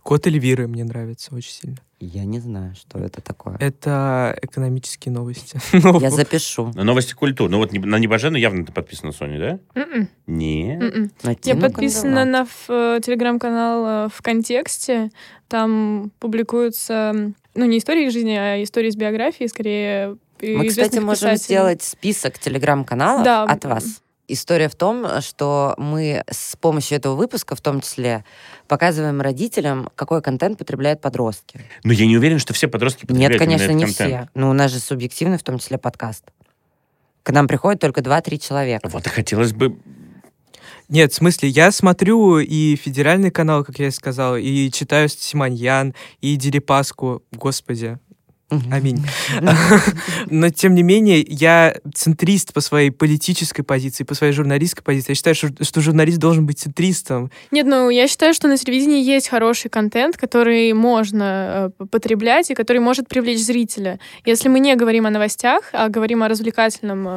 Кот Эльвиры мне нравится очень сильно. Я не знаю, что это такое. Это экономические новости. Ну, Я запишу. Но Новости культуры. Ну вот на Небожену явно ты подписана, Соня, да? Не. Я подписана на э, телеграм-канал э, в контексте. Там публикуются, ну, не истории из жизни, а истории из биографии, скорее. Мы, кстати, можем писателей. сделать список телеграм-каналов Да. от вас. История в том, что мы с помощью этого выпуска, в том числе, показываем родителям, какой контент потребляют подростки. Но я не уверен, что все подростки потребляют Нет, конечно, не контент. все. Но у нас же субъективный, в том числе, подкаст. К нам приходит только 2-3 человека. Вот и хотелось бы... Нет, в смысле, я смотрю и федеральный канал, как я и сказал, и читаю Симоньян, и Дерипаску. Господи, Аминь. Но, тем не менее, я центрист по своей политической позиции, по своей журналистской позиции. Я считаю, что, что журналист должен быть центристом. Нет, ну, я считаю, что на телевидении есть хороший контент, который можно э, потреблять и который может привлечь зрителя. Если мы не говорим о новостях, а говорим о развлекательном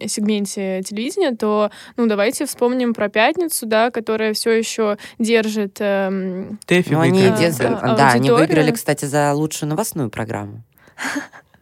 э, сегменте телевидения, то, ну, давайте вспомним про «Пятницу», да, которая все еще держит... Э, Тэфи Ну, они, выиграли. дез- Да, да, они выиграли, кстати, за лучшую новостную программу.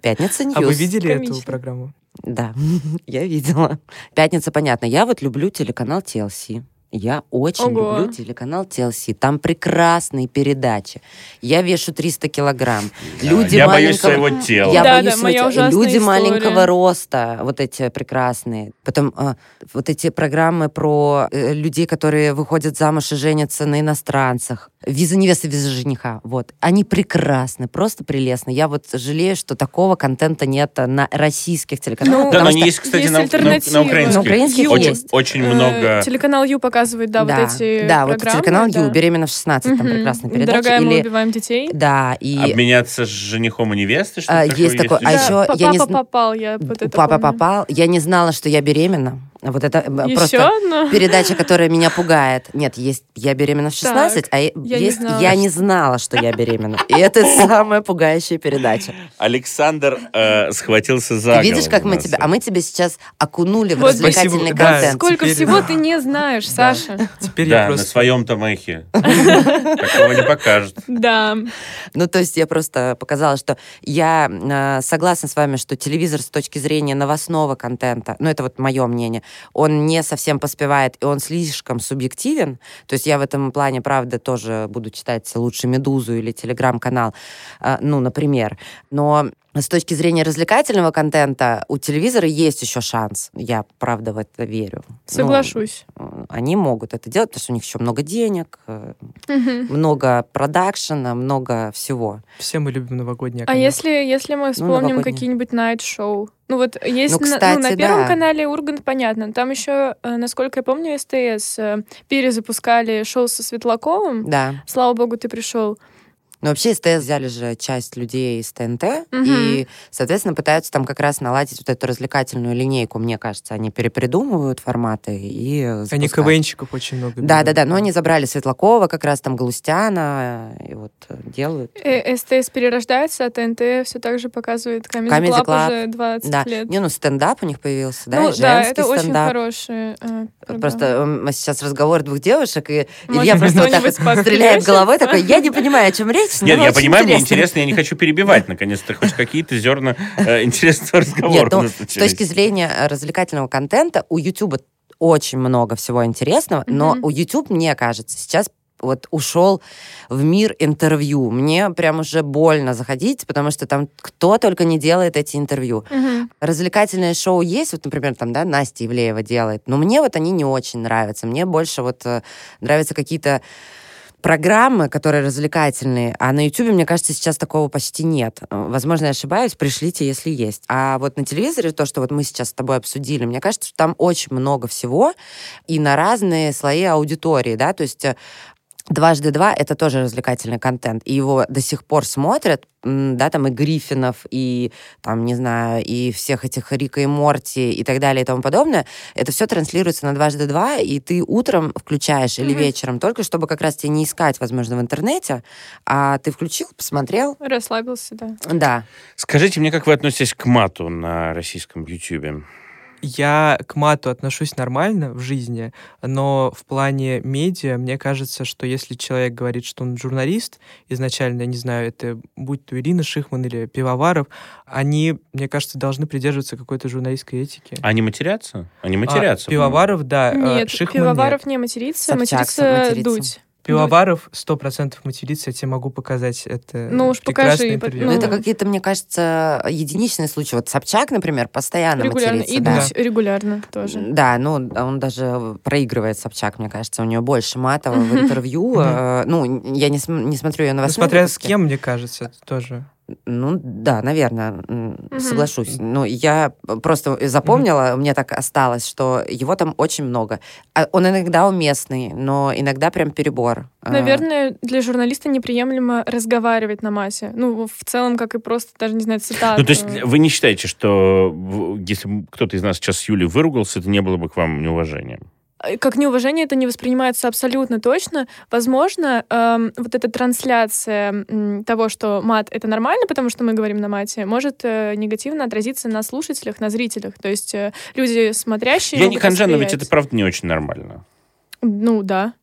Пятница News. А вы видели эту Комично. программу? Да, я видела. Пятница, понятно. Я вот люблю телеканал TLC. Я очень Ого. люблю телеканал TLC. Там прекрасные передачи. Я вешу 300 килограмм. Люди Я боюсь маленького- своего тела. Я Да, боюсь да, моя своего тела. ужасная Люди история. маленького роста, вот эти прекрасные. Потом а, вот эти программы про э, людей, которые выходят замуж и женятся на иностранцах. Виза невесты, виза жениха. Вот. Они прекрасны, просто прелестны. Я вот жалею, что такого контента нет на российских телеканалах. Ну, Да, но они есть, кстати, есть на, на- на украинских. На украинских очень, есть. очень э, много... Телеканал Ю показывает, да, вот эти Да, вот телеканал да. Ю, «Беременна в 16», там Мгм. прекрасная передача. Дорогая, мы Или- убиваем детей. Да, и... Обменяться с женихом и невестой, что А, такое есть такое. А Да, еще па- я не папа зн- попал, я вот это Папа помню. попал. Я не знала, что я беременна. Вот это э, Еще просто одно? передача, которая меня пугает. Нет, есть «Я беременна в 16», а е- я не есть знала. «Я не знала, что я беременна». И это самая пугающая передача. Александр э, схватился за Ты видишь, голову как мы тебя... А мы тебя сейчас окунули в Вот развлекательный спасибо, да. контент. Сколько Теперь- всего ты не знаешь, Саша. Теперь Да, я на просто... своем-то мехе. Такого не покажет. Да. Ну, то есть я просто показала, что я э, согласна с вами, что телевизор с точки зрения новостного контента, ну, это вот мое мнение, он не совсем поспевает, и он слишком субъективен. То есть я в этом плане, правда, тоже буду читать лучше «Медузу» или «Телеграм-канал», э, ну, например. Но с точки зрения развлекательного контента у телевизора есть еще шанс. Я, правда, в это верю. Ну, Соглашусь. э, они могут это делать, потому что у них еще много денег, Мгм. много продакшена, много всего. Все мы любим новогодние А если, если мы вспомним новогодние. какие-нибудь найт-шоу? Ну вот есть Ну, на- кстати, ну, на Первом да. канале Ургант, понятно. Там еще, э, насколько я помню, СТС э, перезапускали шоу со Светлаковым. Да. Слава богу, ты пришел. Но вообще СТС взяли же часть людей из ТНТ, Мгм. и, соответственно, пытаются там как раз наладить вот эту развлекательную линейку, мне кажется. Они перепридумывают форматы и э, Они запускают. КВНщиков очень много Да, берут. да, да. Но они забрали Светлакова, как раз там Галустяна, и вот э, делают. Э, СТС перерождается, а ТНТ все так же показывает Comedy, Comedy Club, Club. уже 20 Да. лет. Не, ну стендап у них появился, да, ну и да, это очень стендап. хорошие э, программы. Просто м, сейчас разговор двух девушек, и Может, Илья просто вот так стреляет головой, такой, я не понимаю, о чем речь, Нет, я понимаю, мне интересно». я не хочу перебивать. Наконец-то хоть какие-то зерна э, интересного разговора Нет, ну, с точки зрения э, развлекательного контента у YouTube очень много всего интересного, но у YouTube, мне кажется, сейчас вот ушел в мир интервью. Мне прям уже больно заходить, потому что там кто только не делает эти интервью. Мгм. Развлекательное шоу есть, вот, например, там, да, Настя Ивлеева делает, но мне вот они не очень нравятся. Мне больше вот э, нравятся какие-то программы, которые развлекательные, а на YouTube, мне кажется, сейчас такого почти нет. Возможно, я ошибаюсь, пришлите, если есть. А вот на телевизоре то, что вот мы сейчас с тобой обсудили, мне кажется, что там очень много всего и на разные слои аудитории, да, то есть э, Дважды два — это тоже развлекательный контент, и его до сих пор смотрят, да, там и Гриффинов, и, там, не знаю, и всех этих Рика и Морти и так далее и тому подобное. Это все транслируется на дважды два, и ты утром включаешь или Мгм. вечером, только чтобы как раз тебе не искать, возможно, в интернете, а ты включил, посмотрел, Расслабился, да. да. Скажите мне, как вы относитесь к мату на российском YouTube? Я к мату отношусь нормально в жизни, но в плане медиа мне кажется, что если человек говорит, что он журналист, изначально, я не знаю, это будь то Ирина Шихман или Пивоваров, они, мне кажется, должны придерживаться какой-то журналистской этики. Они матерятся? Они А, матерятся. Пивоваров, да. а, Нет, Шихман Пивоваров нет. не матерится, Собчак матерится матерится. Дудь. Пивоваров сто процентов матерится, я тебе могу показать это Ну уж покажи, интервью. Ну, Ну. это какие-то, мне кажется, единичные случаи. Вот Собчак, например, постоянно Регулярно. матерится. И да. Дудь регулярно тоже. Да, ну, он даже проигрывает Собчак, мне кажется. У нее больше матового в интервью. Э, Ну, я не, см- не смотрю ее Ну, новостные смотря с кем, мне кажется, это тоже. Ну, да, наверное, Мгм. соглашусь. Но я просто запомнила, мне так осталось, что его там очень много. А Он иногда уместный, но иногда прям перебор. А, Наверное, для журналиста неприемлемо разговаривать на массе. Ну, в целом, как и просто, даже, не знаю, цитаты. Ну, то есть вы не считаете, что если бы кто-то из нас сейчас с Юлей выругался, это не было бы к вам неуважением? Э, Как неуважение это не воспринимается абсолютно точно. Возможно, эм, вот эта трансляция м, того, что мат — это нормально, потому что мы говорим на мате, может э, негативно отразиться на слушателях, на зрителях. То есть э, люди, смотрящие... Я не ханжа, но ведь это правда не очень нормально. Ну, да.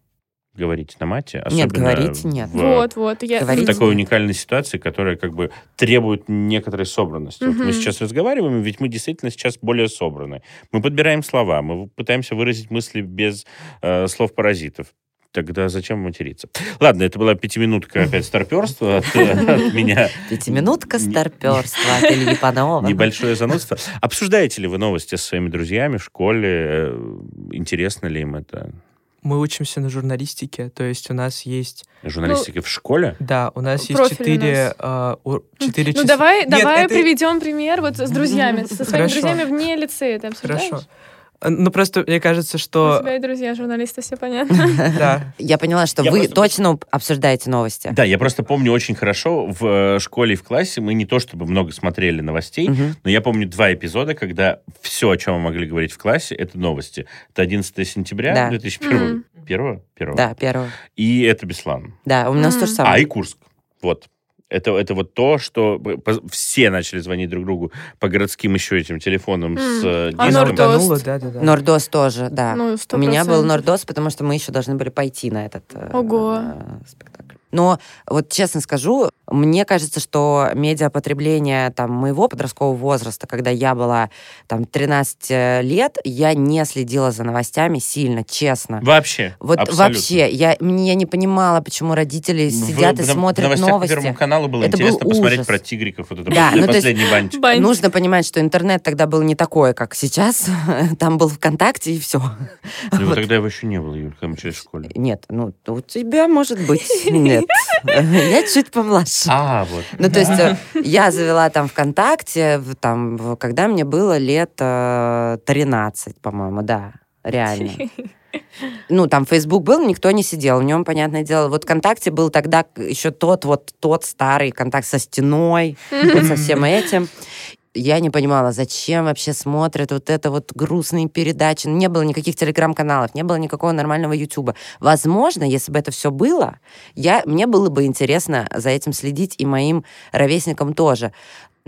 Говорить на мате. Нет, говорить нет. в- Вот, вот. Я... в Говорить такой нет. уникальной ситуации, которая как бы требует некоторой собранности. Вот мы сейчас разговариваем, ведь мы действительно сейчас более собраны. Мы подбираем слова, мы пытаемся выразить мысли без э, слов-паразитов. Тогда зачем материться? Ладно, это была пятиминутка опять старперства от, от меня. Пятиминутка старперства от Ильи Панова. Небольшое занудство. Обсуждаете ли вы новости со своими друзьями в школе? Э, Интересно ли им это? Мы учимся на журналистике, то есть у нас есть... Журналистика в школе? Да, у нас есть четыре... нас. а, ур- четыре Ну, часа- давай, Нет, давай это- приведем пример вот с друзьями, со своими Хорошо. друзьями вне лицея. Ты обсуждаешь? Хорошо. А, Ну, просто мне кажется, У что... тебя и друзья журналисты, все понятно. Да. Я поняла, что вы точно обсуждаете новости. Да, я просто помню очень хорошо в э, школе и в классе мы не то чтобы много смотрели новостей, но я помню два эпизода, когда все, о чем мы могли говорить в классе, это новости. Это 11 сентября Да. 2001 Мгм. первого, первого. Да, первого. И это Беслан. Да, у нас то же А, самое. и Курск. Вот. Это, это вот то, что все начали звонить друг другу по городским еще этим телефонам с М. э, А. Нордост? Да, да, да. Нордос тоже, да. Ну, У меня был 100%. Нордос, потому что мы еще должны были пойти на этот э, Ого. э, спектакль. Но вот честно скажу, мне кажется, что медиапотребление там, моего подросткового возраста, когда я была там 13 лет, я не следила за новостями сильно, честно. Вообще. Вот абсолютно. вообще, я, мне- я не понимала, почему родители В- сидят и в- в смотрят новостях новости. по Первому каналу было Это был интересно посмотреть ужас. про тигриков. Вот это Да, был ну, есть- последний бантик. Бань. Нужно понимать, что интернет тогда был не такой, как сейчас. Там был ВКонтакте и все. Ну, Вот. Тогда его еще не было, Юль, когда мы в школе. Нет, ну, у тебя может быть. Нет. Я чуть помладше. А, вот. Ну, то есть э, я завела там ВКонтакте, там, когда мне было лет э, 13, по-моему, да, реально. Ну, там Facebook был, никто не сидел в нем, понятное дело. Вот ВКонтакте был тогда еще тот вот тот старый контакт со стеной, со всем этим. Я не понимала, зачем вообще смотрят вот это вот грустные передачи. Не было никаких телеграм-каналов, не было никакого нормального Ютуба. Возможно, если бы это все было, я, мне было бы интересно за этим следить и моим ровесникам тоже.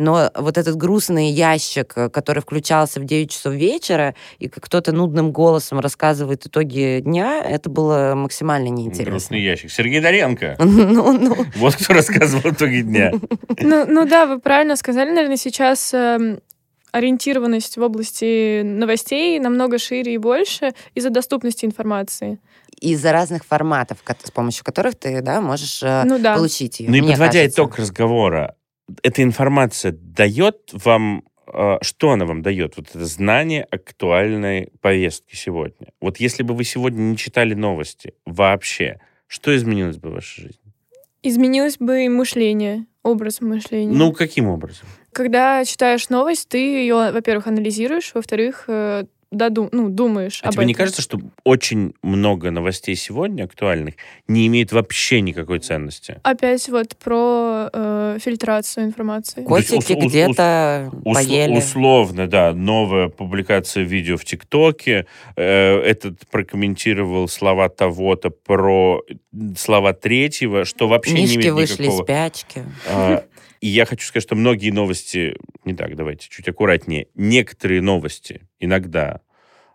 Но вот этот грустный ящик, э, который включался в 9 часов вечера, и как кто-то нудным голосом рассказывает итоги дня, это было максимально неинтересно. Грустный ящик. Сергей Доренко. Ну, ну, Вот кто рассказывал итоги дня. Ну, ну да, вы правильно сказали, наверное, сейчас эм, ориентированность в области новостей намного шире и больше из-за доступности информации. из-за разных форматов, с помощью которых ты да, можешь э, Ну да. получить ее. Ну и подводя кажется. итог разговора, эта информация дает вам, э, что она вам дает? Вот это знание актуальной повестки сегодня. Вот если бы вы сегодня не читали новости вообще, что изменилось бы в вашей жизни? Изменилось бы и мышление, образ мышления. Ну, каким образом? Когда читаешь новость, ты ее, во-первых, анализируешь, во-вторых, э, додум- ну, думаешь А об тебе не этом. кажется, что очень много новостей сегодня актуальных не имеет вообще никакой ценности? Опять вот про э, фильтрацию информации. Котики ус- где-то Ус- поели. Условно, да, новая публикация видео в ТикТоке. э, этот прокомментировал слова того-то про слова третьего, что вообще не Мишки имеет вышли никакого... из спячки. А, И я хочу сказать, что многие новости, не так, давайте чуть аккуратнее, некоторые новости иногда,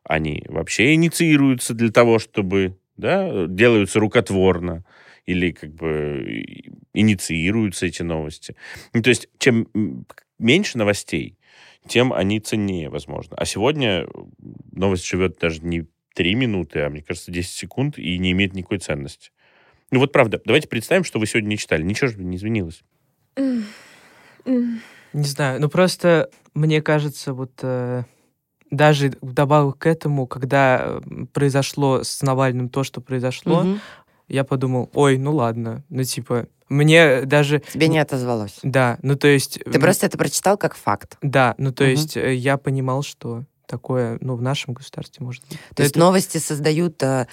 они вообще инициируются для того, чтобы, да, делаются рукотворно, или как бы инициируются эти новости. Ну, то есть, чем меньше новостей, тем они ценнее, возможно. А сегодня новость живет даже не 3 минуты, а, мне кажется, 10 секунд и не имеет никакой ценности. Ну вот правда, давайте представим, что вы сегодня не читали. Ничего же не изменилось. Не знаю, ну просто мне кажется, вот э, даже вдобавок к этому, когда произошло с Навальным то, что произошло, Мгм. я подумал, ой, ну ладно, ну типа, Мне даже... Тебе не отозвалось. Да, ну то есть... Ты просто это прочитал как факт. Да, ну то Мгм. есть э, я понимал, что такое, ну, в нашем государстве может быть. То есть Это- новости создают, э,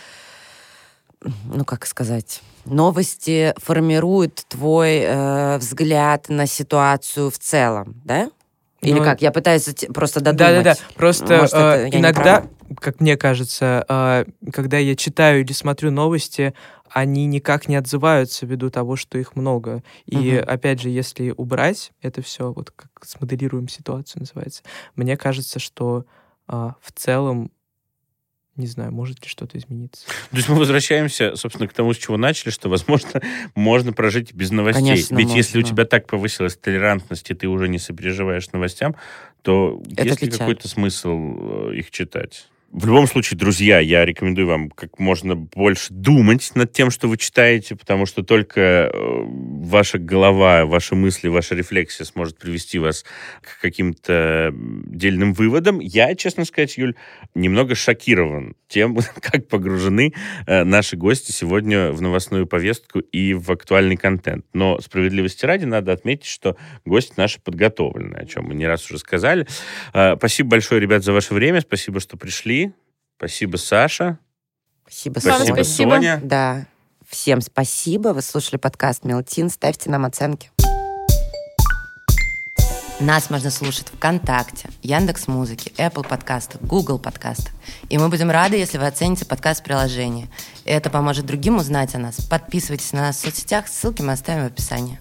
ну как сказать, новости формируют твой э, взгляд на ситуацию в целом, да? Или Ну, как? Я пытаюсь просто додумать. Да-да-да. Просто Может, э, иногда, как мне кажется, э, когда я читаю или смотрю новости, они никак не отзываются ввиду того, что их много. И Мгм. опять же, если убрать это все, вот как смоделируем ситуацию называется, мне кажется, что а, в целом, не знаю, может ли что-то измениться. То есть мы возвращаемся, собственно, к тому, с чего начали, что, возможно, можно прожить без новостей. Конечно, Ведь если у можно. тебя так повысилась толерантность, и ты уже не сопереживаешь новостям, то Это есть ли какой-то смысл э, их читать? В любом случае, друзья, я рекомендую вам как можно больше думать над тем, что вы читаете, потому что только э, ваша голова, ваши мысли, ваша рефлексия сможет привести вас к каким-то дельным выводам. Я, честно сказать, Юль, немного шокирован тем, как погружены э, наши гости сегодня в новостную повестку и в актуальный контент. Но справедливости ради надо отметить, что гости наши подготовлены, о чем мы не раз уже сказали. Э, Спасибо большое, ребят, за ваше время. Спасибо, что пришли. Спасибо, Саша. Спасибо, Спасибо, Соня. Соня. Да. Всем спасибо. Вы слушали подкаст Мелтин. Ставьте нам оценки. Нас можно слушать ВКонтакте, Яндекс Музыки, Apple подкастах, Google подкастах. И мы будем рады, если вы оцените подкаст в приложении. Это поможет другим узнать о нас. Подписывайтесь на нас в соцсетях, ссылки мы оставим в описании.